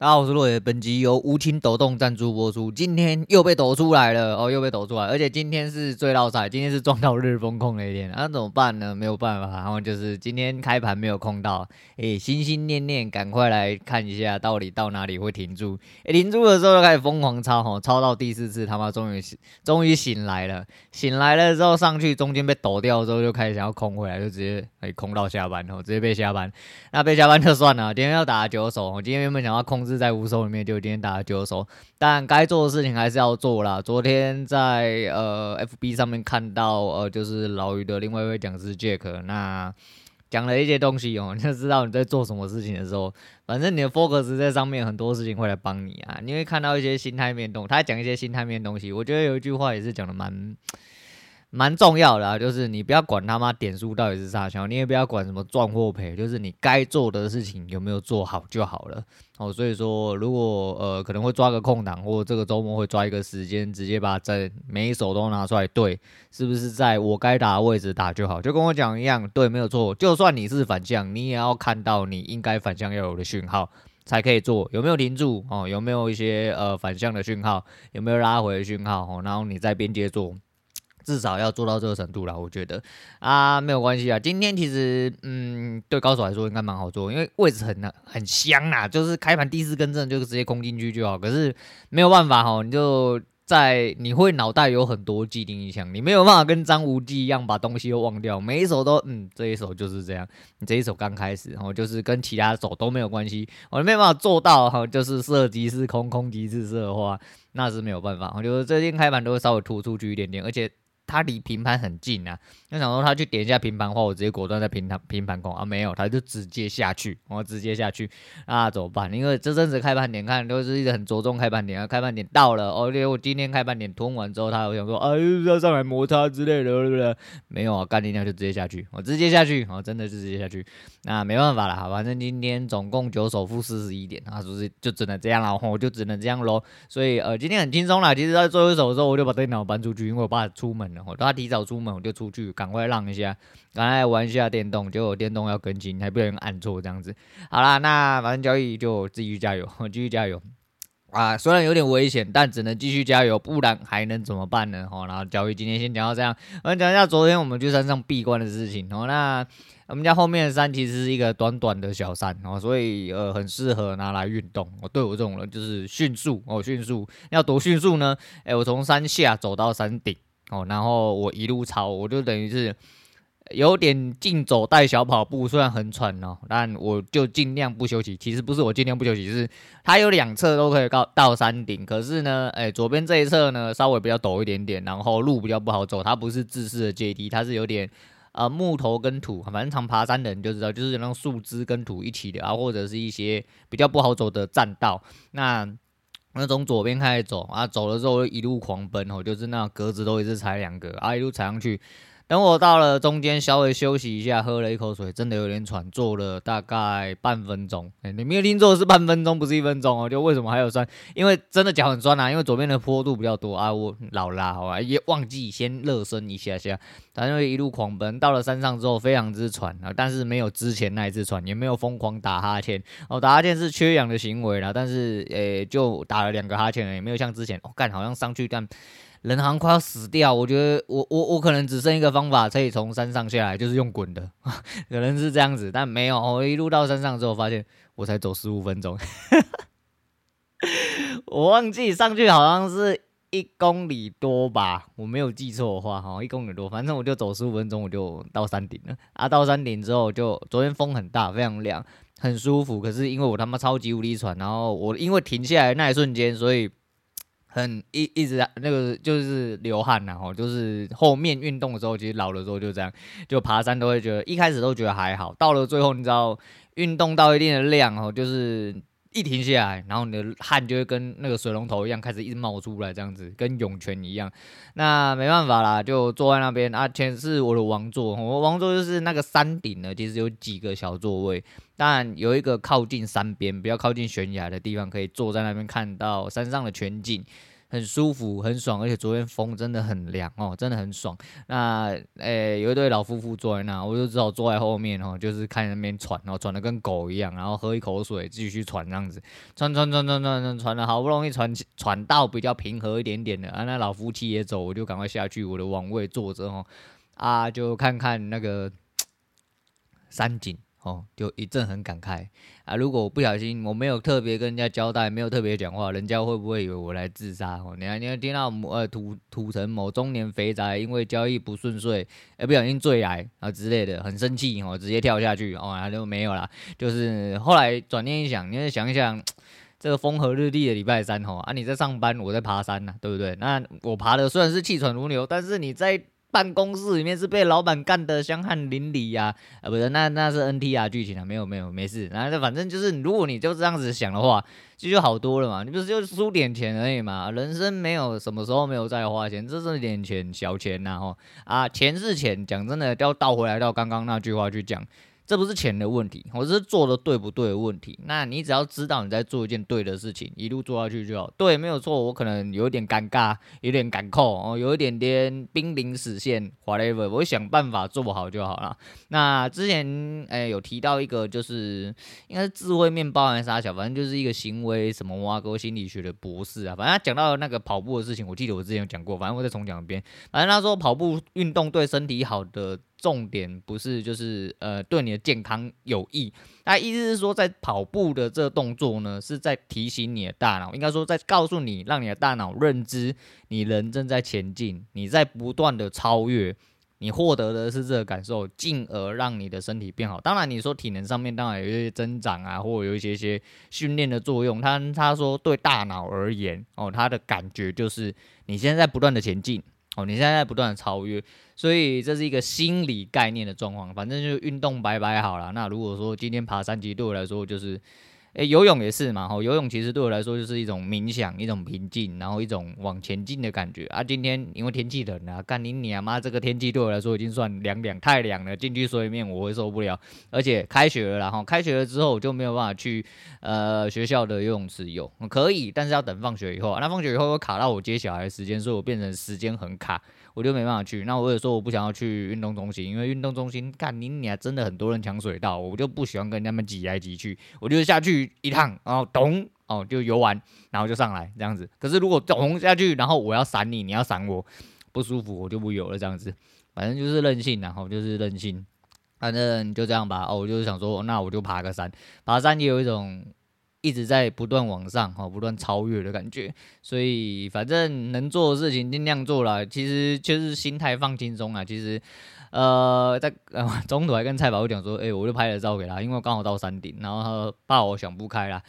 大家好，我是洛野。本集由无情抖动赞助播出。今天又被抖出来了哦，又被抖出来，而且今天是最落赛，今天是撞到日风控那一天，那、怎么办呢？没有办法，然后就是今天开盘没有控到，诶、心心念念赶快来看一下，到底到哪里会停住？诶、停住的时候就开始疯狂抄，吼，抄到第四次，他妈终于终于醒来了，醒来了之后上去，中间被抖掉之后就开始想要空回来，就直接可以空到下班，吼，直接被下班。那被下班就算了，今天要打九手，我今天原本想要控制是在五手里面。就今天打了九手，但该做的事情还是要做啦。昨天在呃 FB 上面看到呃，就是老于的另外一位讲师 Jack，那讲了一些东西哦，你就知道你在做什么事情的时候，反正你的 focus 在上面，很多事情会来帮你啊。你会看到一些心态面东，他讲一些心态面东西，我觉得有一句话也是讲的蛮。蛮重要的啊，就是你不要管他妈点数到底是啥小，你也不要管什么赚或赔，就是你该做的事情有没有做好就好了。哦，所以说如果呃可能会抓个空档，或这个周末会抓一个时间，直接把整每一手都拿出来对，是不是在我该打的位置打就好？就跟我讲一样，对，没有错。就算你是反向，你也要看到你应该反向要有的讯号才可以做，有没有停住？哦，有没有一些呃反向的讯号？有没有拉回的讯号？哦，然后你再边接做。至少要做到这个程度啦，我觉得啊，没有关系啊。今天其实，嗯，对高手来说应该蛮好做，因为位置很很香啊，就是开盘第四根正就直接空进去就好。可是没有办法哈，你就在你会脑袋有很多既定印象，你没有办法跟张无忌一样把东西都忘掉，每一手都嗯，这一手就是这样，你这一手刚开始，然后就是跟其他手都没有关系，我没办法做到哈，就是色即是空，空即是色的话，那是没有办法。我觉得最近开盘都会稍微突出去一点点，而且。他离平盘很近啊，就想说他去点一下平盘的话，我直接果断在平盘平盘空啊，没有，他就直接下去，我直接下去，那怎么办？因为这阵子开盘点看都是一直很着重开盘点啊，开盘点到了，而且我今天开盘点吞完之后，他我想说啊，要上来摩擦之类的，对不对？没有啊，干你娘就直接下去，我直接下去，我真的是直接下去，那没办法了，反正今天总共九手负四十一点，啊，就是就只能这样了，我就只能这样喽。所以呃，今天很轻松啦，其实在最后一手的时候，我就把电脑搬出去，因为我爸出门了。我他提早出门，我就出去，赶快让一下，赶快玩一下电动，结果电动要更新，还不小心按错这样子。好啦，那反正交易就 继续加油，继续加油啊！虽然有点危险，但只能继续加油，不然还能怎么办呢？好，然后交易今天先讲到这样，我们讲一下昨天我们去山上闭关的事情。哦，那我们家后面的山其实是一个短短的小山哦，所以呃很适合拿来运动。我对我这种人就是迅速哦，迅速要多迅速呢？诶，我从山下走到山顶。哦，然后我一路超，我就等于是有点竞走带小跑步，虽然很喘哦，但我就尽量不休息。其实不是我尽量不休息，是它有两侧都可以到到山顶，可是呢，哎，左边这一侧呢稍微比较陡一点点，然后路比较不好走，它不是自式的阶梯，它是有点呃木头跟土，反正常爬山的人就知道，就是那种树枝跟土一起的啊，或者是一些比较不好走的栈道，那。那从左边开始走啊，走了之后一路狂奔哦，就是那格子都一直踩两个啊，一路踩上去。等我到了中间，稍微休息一下，喝了一口水，真的有点喘，坐了大概半分钟。哎、你没有听错，是半分钟，不是一分钟哦。就为什么还有酸？因为真的脚很酸啊，因为左边的坡度比较多啊。我老啦，好吧，也忘记先热身一下下。反正一路狂奔，到了山上之后非常之喘啊，但是没有之前那一次喘，也没有疯狂打哈欠。哦，打哈欠是缺氧的行为啦，但是诶、就打了两个哈欠，也没有像之前哦，干好像上去干。人好像快要死掉，我觉得我我我可能只剩一个方法可以从山上下来，就是用滚的，可能是这样子，但没有，我一路到山上之后发现我才走十五分钟，我忘记上去好像是一公里多吧，我没有记错的话，哈，一公里多，反正我就走十五分钟我就到山顶了，啊，到山顶之后就昨天风很大，非常凉，很舒服，可是因为我他妈超级无敌喘，然后我因为停下来那一瞬间，所以。很一一直那个就是流汗呐，吼，就是后面运动的时候，其实老的时候就这样，就爬山都会觉得一开始都觉得还好，到了最后你知道，运动到一定的量哦，就是一停下来，然后你的汗就会跟那个水龙头一样开始一直冒出来，这样子跟涌泉一样。那没办法啦，就坐在那边啊，前是我的王座，我王座就是那个山顶呢，其实有几个小座位。但有一个靠近山边，比较靠近悬崖的地方，可以坐在那边看到山上的全景，很舒服，很爽，而且昨天风真的很凉哦，真的很爽。那诶、有一对老夫妇坐在那，我就只好坐在后面哦，就是看那边喘，哦喘的跟狗一样，然后喝一口水，继续喘这样子，喘喘喘喘喘喘喘的，好不容易喘喘到比较平和一点点的，啊，那老夫妻也走，我就赶快下去我的王位坐着哦，啊，就看看那个 山景。哦，就一阵很感慨啊！如果我不小心，我没有特别跟人家交代，没有特别讲话，人家会不会以为我来自杀？哦，你看，你要听到呃土土城某中年肥宅因为交易不顺遂，哎，不小心坠崖啊之类的，很生气哦，直接跳下去哦，然后就没有啦。就是后来转念一想，你再想一想，这个风和日丽的礼拜三哦，啊，你在上班，我在爬山呐，对不对？那我爬的虽然是气喘如牛，但是你在。办公室里面是被老板干的香汗淋漓呀，啊，不是，那那是 NTR 剧情啊，没有没有没事，然后反正就是，如果你就这样子想的话，其实就好多了嘛，你不是就输点钱而已嘛，人生没有什么时候没有在花钱，这是点钱小钱呐吼，啊，钱是钱，讲真的要倒回来到刚刚那句话去讲。这不是钱的问题，我是做的对不对的问题。那你只要知道你在做一件对的事情，一路做下去就好。对，没有错。我可能有点尴尬，有点赶扣哦，有一点点濒临死线，whatever，我想办法做好就好了。那之前诶有提到一个，就是应该是智慧面包还是啥小，反正就是一个行为什么挖沟心理学的博士啊。反正他讲到那个跑步的事情，我记得我之前有讲过，反正我再重讲一遍。反正他说跑步运动对身体好的。重点不是就是呃对你的健康有益，那意思是说在跑步的这个动作呢，是在提醒你的大脑，应该说在告诉你，让你的大脑认知你人正在前进，你在不断的超越，你获得的是这个感受，进而让你的身体变好。当然你说体能上面当然有一些增长啊，或者有一些些训练的作用，他他说对大脑而言哦，他的感觉就是你现在在不断的前进。哦，你现在在不断的超越，所以这是一个心理概念的状况。反正就运动白白好了。那如果说今天爬山，其实对我来说就是。诶，游泳也是嘛，吼，游泳其实对我来说就是一种冥想，一种平静，然后一种往前进的感觉啊。今天因为天气冷啊，干你娘妈，这个天气对我来说已经算凉凉，太凉了，进去水里面我会受不了。而且开学了，然后开学了之后我就没有办法去呃学校的游泳池游，可以，但是要等放学以后。那放学以后会卡到我接小孩时间，所以我变成时间很卡。我就没办法去，那我有时候我不想要去运动中心，因为运动中心干你娘真的很多人抢水道，我就不喜欢跟他们挤来挤去，我就下去一趟，然后咚哦就游完，然后就上来这样子。可是如果咚下去，然后我要闪你，你要闪我，不舒服，我就不游了这样子。反正就是任性，然后就是任性，反正就这样吧。哦，我就是想说，那我就爬个山，爬山也有一种。一直在不断往上，哈，不断超越的感觉，所以反正能做的事情尽量做了。其实就是心态放轻松啊。其实，呃，在呃 中途还跟蔡宝讲说，哎、我就拍了照给他，因为刚好到山顶，然后他怕我想不开啦。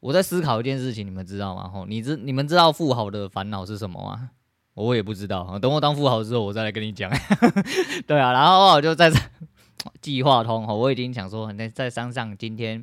我在思考一件事情，你们知道吗？吼，你知你们知道富豪的烦恼是什么吗？我也不知道，等我当富豪之后，我再来跟你讲。对啊，然后我就在 计划通，我已经想说，在在山上今天。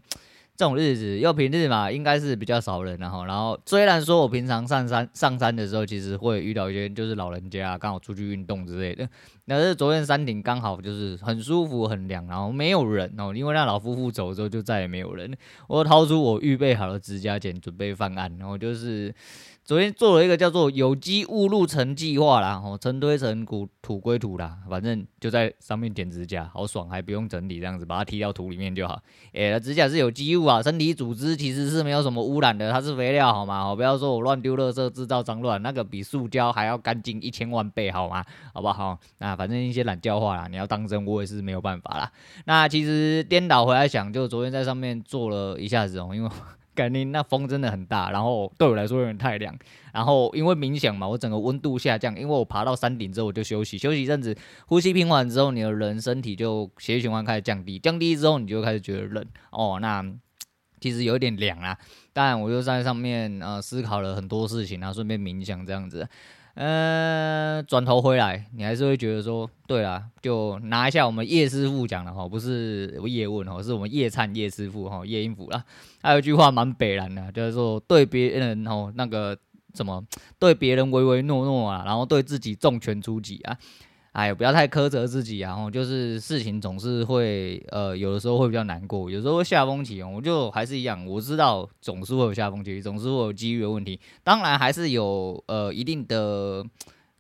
这种日子又平日嘛，应该是比较少人，然后，然后虽然说我平常上山上山的时候，其实会遇到一些就是老人家刚好出去运动之类的。但是昨天山顶刚好就是很舒服很凉，然后没有人哦，因为那老夫妇走之后就再也没有人。我掏出我预备好的指甲剪准备犯案，然后就是。昨天做了一个叫做有机物入尘计划啦，哦，尘归尘，土土归土啦，反正就在上面剪指甲，好爽，还不用整理，这样子把它踢到土里面就好。诶，指甲是有机物啊，身体组织其实是没有什么污染的，它是肥料，好吗？好，不要说我乱丢垃圾制造脏乱，那个比塑胶还要干净一千万倍，好吗？好不好？那反正一些懒叫话啦，你要当真，我也是没有办法啦。那其实颠倒回来想，就昨天在上面做了一下子哦，因为。感觉那风真的很大，然后对我来说有点太凉，然后因为冥想嘛，我整个温度下降，因为我爬到山顶之后我就休息，休息一阵子，呼吸平缓之后，你的人身体就血液循环开始降低，降低之后你就开始觉得冷哦，那 其实有点凉啊。当然我就在上面呃思考了很多事情，然后顺便冥想这样子。呃，转头回来，你还是会觉得说，对啦，就拿一下我们叶师傅讲的哈，不是叶问哦，是我们叶灿叶师傅哈，叶英福啦。还有一句话蛮北然的，就是说对别人哦那个什么，对别人唯唯诺诺啊，然后对自己重拳出击啊。哎，不要太苛责自己啊！然后就是事情总是会，呃，有的时候会比较难过，有时候会下风期哦。我就还是一样，我知道总是会有下风期，总是会有机遇的问题。当然还是有呃一定的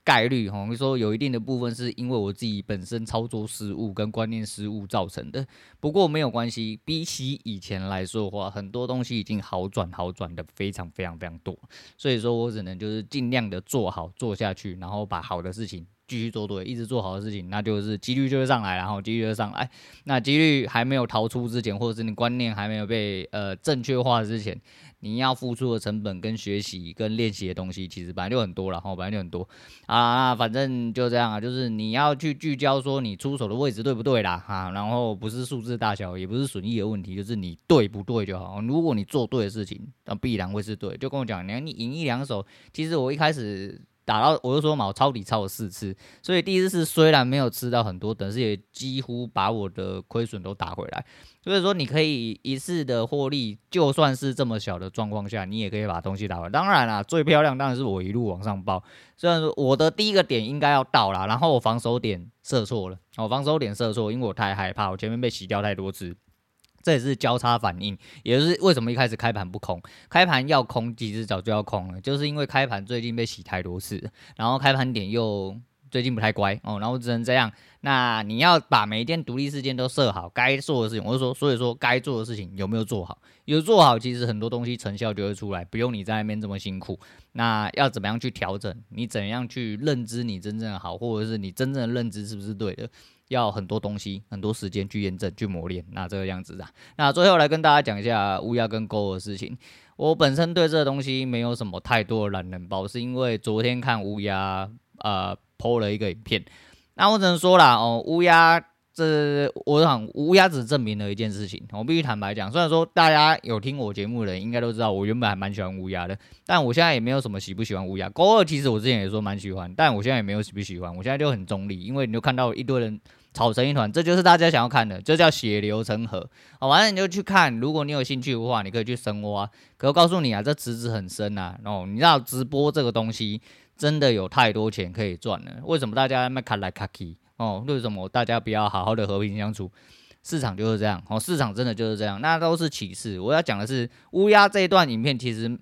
概率哈，说有一定的部分是因为我自己本身操作失误跟观念失误造成的。不过没有关系，比起以前来说的话，很多东西已经好转好转的非常非常非常多。所以说我只能就是尽量的做好做下去，然后把好的事情。继续做对，一直做好的事情，那就是几率就会上来，然后几率就会上来。那几率还没有逃出之前，或者是你观念还没有被呃正确化之前，你要付出的成本跟学习跟练习的东西，其实本来就很多，然后本来就很多啊。反正就这样啊，就是你要去聚焦说你出手的位置对不对啦，哈，然后不是数字大小，也不是损益的问题，就是你对不对就好。如果你做对的事情，那必然会是对。就跟我讲，你看你赢一两手，其实我一开始。打到我就说嘛，我抄底抄了四次，所以第一次虽然没有吃到很多，但是也几乎把我的亏损都打回来。所以说你可以一次的获利，就算是这么小的状况下，你也可以把东西打回来。当然啦，最漂亮当然是我一路往上报。虽然说我的第一个点应该要到啦，然后我防守点设错了，我防守点设错，因为我太害怕，我前面被洗掉太多次。这也是交叉反应，也就是为什么一开始开盘不空，开盘要空，其实早就要空了，就是因为开盘最近被洗太多次，然后开盘点又最近不太乖哦，然后只能这样。那你要把每一件独立事件都设好，该做的事情，我就说，所以说该做的事情有没有做好？有做好，其实很多东西成效就会出来，不用你在那边这么辛苦。那要怎么样去调整？你怎样去认知你真正的好，或者是你真正的认知是不是对的？要很多东西，很多时间去验证、去磨练，那这个样子啊。那最后来跟大家讲一下乌鸦跟钩的事情。我本身对这个东西没有什么太多的懒人包，是因为昨天看乌鸦呃 po 了一个影片。那我只能说啦，哦，乌鸦。这我想乌鸦只证明了一件事情，我必须坦白讲，虽然说大家有听我节目的人应该都知道，我原本还蛮喜欢乌鸦的，但我现在也没有什么喜不喜欢乌鸦。高二其实我之前也说蛮喜欢，但我现在也没有喜不喜欢，我现在就很中立，因为你就看到一堆人吵成一团，这就是大家想要看的，这叫血流成河。好，完了你就去看，如果你有兴趣的话，你可以去深挖。可我告诉你啊，这池子很深啊，哦，你知道直播这个东西真的有太多钱可以赚了，为什么大家那么卡来卡去？哦，为什么大家不要好好的和平相处？市场就是这样，哦，市场真的就是这样，那都是启示。我要讲的是，乌鸦这一段影片其实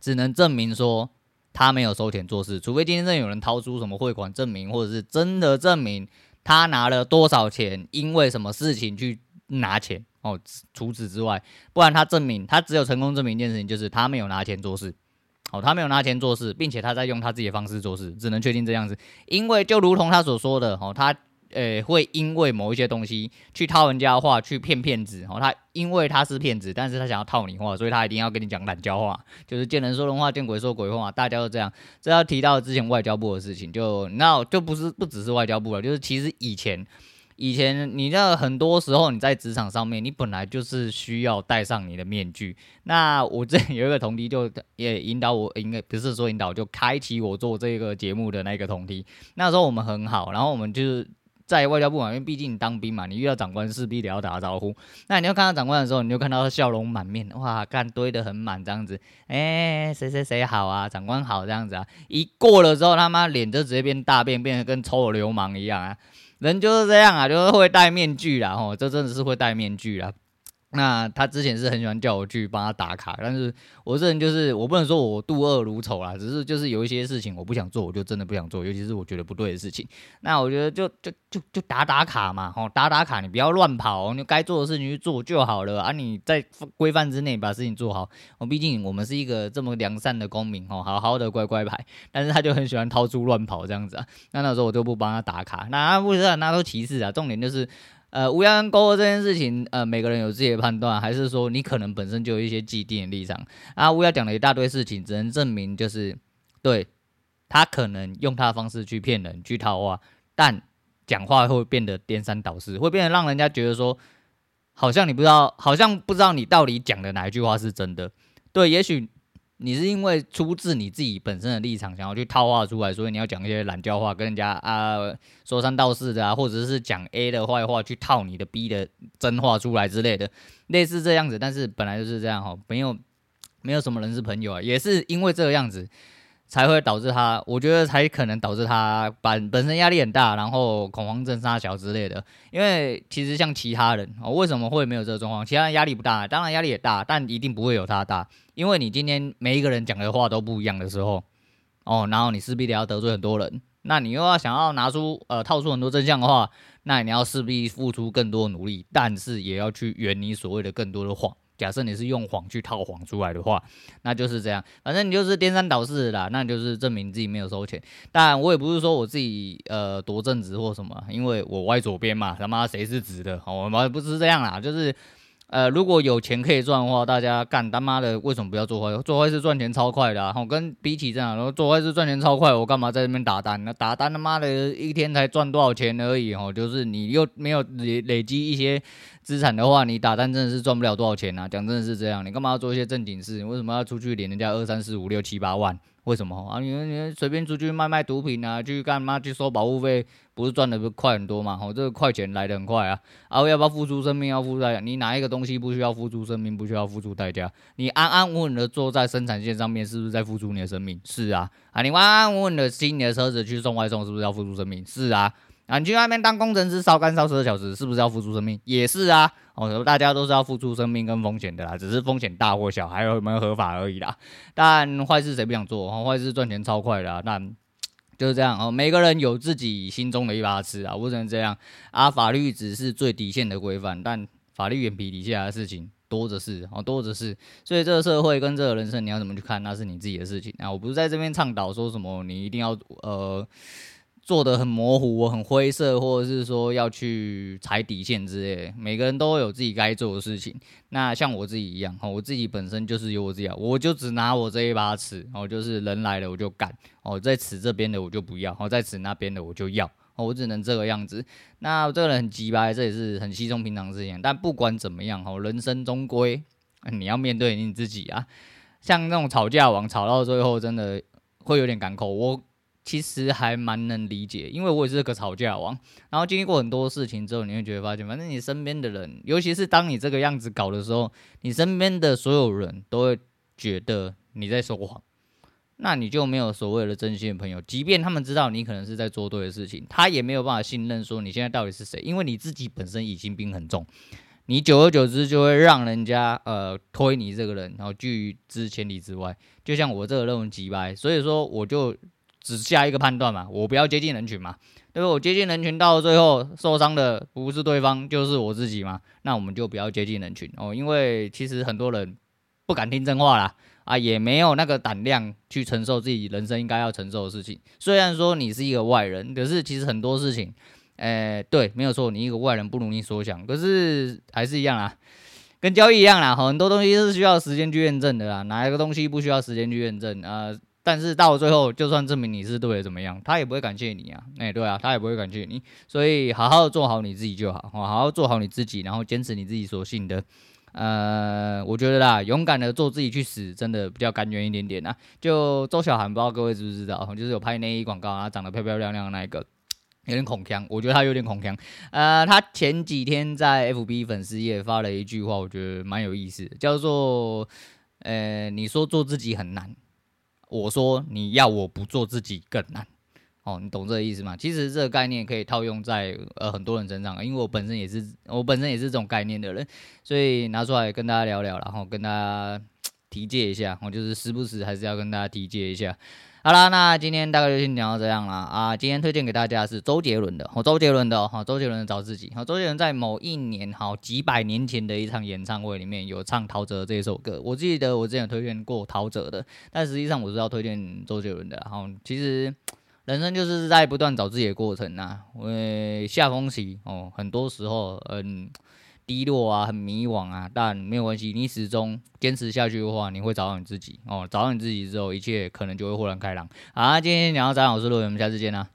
只能证明说他没有收钱做事，除非今天真的有人掏出什么汇款证明，或者是真的证明他拿了多少钱，因为什么事情去拿钱。哦，除此之外，不然他证明他只有成功证明一件事情，就是他没有拿钱做事。哦，他没有拿钱做事，并且他在用他自己的方式做事，只能确定这样子。因为就如同他所说的，哦，他呃会因为某一些东西去套人家话，去骗骗子。哦，他因为他是骗子，但是他想要套你话，所以他一定要跟你讲懒交话，就是见人说人话，见鬼说鬼话。大家都这样。这要提到之前外交部的事情，就那就不是不只是外交部了，就是其实以前。以前你知道，很多时候你在职场上面，你本来就是需要戴上你的面具。那我这有一个同梯，就也引导我，应该不是说引导，就开启我做这个节目的那个同梯。那时候我们很好，然后我们就是在外交部嘛，因为毕竟当兵嘛，你遇到长官势必得要打招呼。那你要看到长官的时候，你就看到他笑容满面，哇，干堆得很满这样子。哎，谁谁谁好啊，长官好这样子啊。一过了之后，他妈脸就直接变大便，变得跟臭流氓一样啊。人就是这样啊，就是会戴面具啦，吼，这真的是会戴面具啦。那他之前是很喜欢叫我去帮他打卡，但是我这人就是我不能说我妒恶如仇啦，只是就是有一些事情我不想做，我就真的不想做，尤其是我觉得不对的事情。那我觉得就就就就打打卡嘛，吼，打打卡，你不要乱跑，你该做的事情去做就好了啊。你在规范之内把事情做好，我毕竟我们是一个这么良善的公民，吼，好好的乖乖牌。但是他就很喜欢掏出乱跑这样子啊，那那时候我就不帮他打卡，那不是那都其次啊，重点就是。呃，乌鸦跟钩二这件事情，呃，每个人有自己的判断，还是说你可能本身就有一些既定的立场啊？乌鸦讲了一大堆事情，只能证明就是，对，他可能用他的方式去骗人、去套话，但讲话会变得颠三倒四，会变得让人家觉得说，好像你不知道，好像不知道你到底讲的哪一句话是真的。对，也许。你是因为出自你自己本身的立场，想要去套话出来，所以你要讲一些懒教话，跟人家啊说三道四的啊，或者是讲 A 的坏话去套你的 B 的真话出来之类的，类似这样子。但是本来就是这样哈，没有没有什么人是朋友啊，也是因为这个样子，才会导致他，我觉得才可能导致他本本身压力很大，然后恐慌症、杀小之类的。因为其实像其他人哦，为什么会没有这个状况？其他人压力不大，当然压力也大，但一定不会有他大。因为你今天每一个人讲的话都不一样的时候，哦，然后你势必得要得罪很多人，那你又要想要拿出呃套出很多真相的话，那你要势必付出更多努力，但是也要去圆你所谓的更多的谎。假设你是用谎去套谎出来的话，那就是这样。反正你就是颠三倒四的啦，那就是证明自己没有收钱。但我也不是说我自己呃多正直或什么，因为我歪左边嘛，他妈谁是直的？我们不是这样啦，就是。呃，如果有钱可以赚的话，大家干他妈的为什么不要做坏事？做坏事赚钱超快的，啊，然后跟比起这样，然后做坏事赚钱超快，我干嘛在这边打单？呢打单他妈的一天才赚多少钱而已哦，就是你又没有累累积一些资产的话，你打单真的是赚不了多少钱啊！讲真的是这样，你干嘛要做一些正经事？你为什么要出去领人家二三四五六七八万？为什么啊？你你随便出去卖卖毒品啊，去干嘛去收保护费，不是赚的快很多嘛？哦，这个快钱来的很快啊！啊，要不要付出生命？要付出代价？你哪一个东西不需要付出生命？不需要付出代价？你安安稳稳的坐在生产线上面，是不是在付出你的生命？是啊！啊，你安安稳稳的骑你的车子去送外送，是不是要付出生命？是啊！啊，你去外面当工程师烧干烧十二小时，是不是要付出生命？也是啊。哦，大家都是要付出生命跟风险的啦，只是风险大或小，还有没有合法而已啦。但坏事谁不想做？坏事赚钱超快的啊，但 就是这样哦。每个人有自己心中的一把尺啊，不能这样啊。法律只是最底线的规范，但法律眼皮底下的事情多着是哦，多着是。所以这个社会跟这个人生，你要怎么去看，那是你自己的事情啊。我不是在这边倡导说什么，你一定要呃。做的很模糊，很灰色，或者是说要去踩底线之类。每个人都有自己该做的事情。那像我自己一样，我自己本身就是有我自己，我就只拿我这一把尺，哦，就是人来了我就干，哦，在尺这边的我就不要，哦，在尺那边的我就要，哦，我只能这个样子。那这个人很鸡掰，这也是很稀松平常的事情。但不管怎么样，哦，人生终归你要面对你自己啊。像那种吵架王，吵到最后真的会有点赶口。我。其实还蛮能理解，因为我也是个吵架王。然后经历过很多事情之后，你会觉得发现，反正你身边的人，尤其是当你这个样子搞的时候，你身边的所有人都会觉得你在说谎，那你就没有所谓的真心的朋友。即便他们知道你可能是在做对的事情，他也没有办法信任说你现在到底是谁，因为你自己本身疑心病很重，你久而久之就会让人家呃推你这个人，然后拒之千里之外。就像我这个认为机掰，所以说我就。只下一个判断嘛，我不要接近人群嘛，对不？我接近人群到最后受伤的不是对方就是我自己嘛，那我们就不要接近人群。哦，因为其实很多人不敢听真话啦，啊，也没有那个胆量去承受自己人生应该要承受的事情。虽然说你是一个外人，可是其实很多事情，诶，对，没有错，你一个外人不如你所想，可是还是一样啦，跟交易一样啦，很多东西是需要时间去验证的啦，哪一个东西不需要时间去验证？啊？但是到最后，就算证明你是对的，怎么样，他也不会感谢你啊。哎、对啊，他也不会感谢你。所以好好做好你自己就好，好好做好你自己，然后坚持你自己所信的。呃，我觉得啦，勇敢的做自己去死，真的比较甘愿一点点啊。就周小涵，不知道各位知不知道，就是有拍内衣广告啊，长得漂漂亮亮的那一个，有点恐锵。我觉得他有点恐锵。呃，他前几天在 FB 粉丝页发了一句话，我觉得蛮有意思的，叫做呃，你说做自己很难。我说你要我不做自己更难，哦，你懂这个意思吗？其实这个概念可以套用在呃很多人身上，因为我本身也是我本身也是这种概念的人，所以拿出来跟大家聊聊，然后跟大家提诫一下，我就是时不时还是要跟大家提诫一下。好啦，那今天大概就先讲到这样了啊！今天推荐给大家是周杰伦的，哦，周杰伦的，哈，周杰伦的找自己，哈，周杰伦在某一年，好几百年前的一场演唱会里面有唱陶喆这首歌。我记得我之前有推荐过陶喆的，但实际上我是要推荐周杰伦的。然后其实人生就是在不断找自己的过程呐，因为下风期哦，很多时候嗯。低落啊，很迷惘啊，但没有关系，你始终坚持下去的话，你会找到你自己哦。找到你自己之后，一切可能就会豁然开朗。好，今天讲到这，我是路远，我们下次见啦。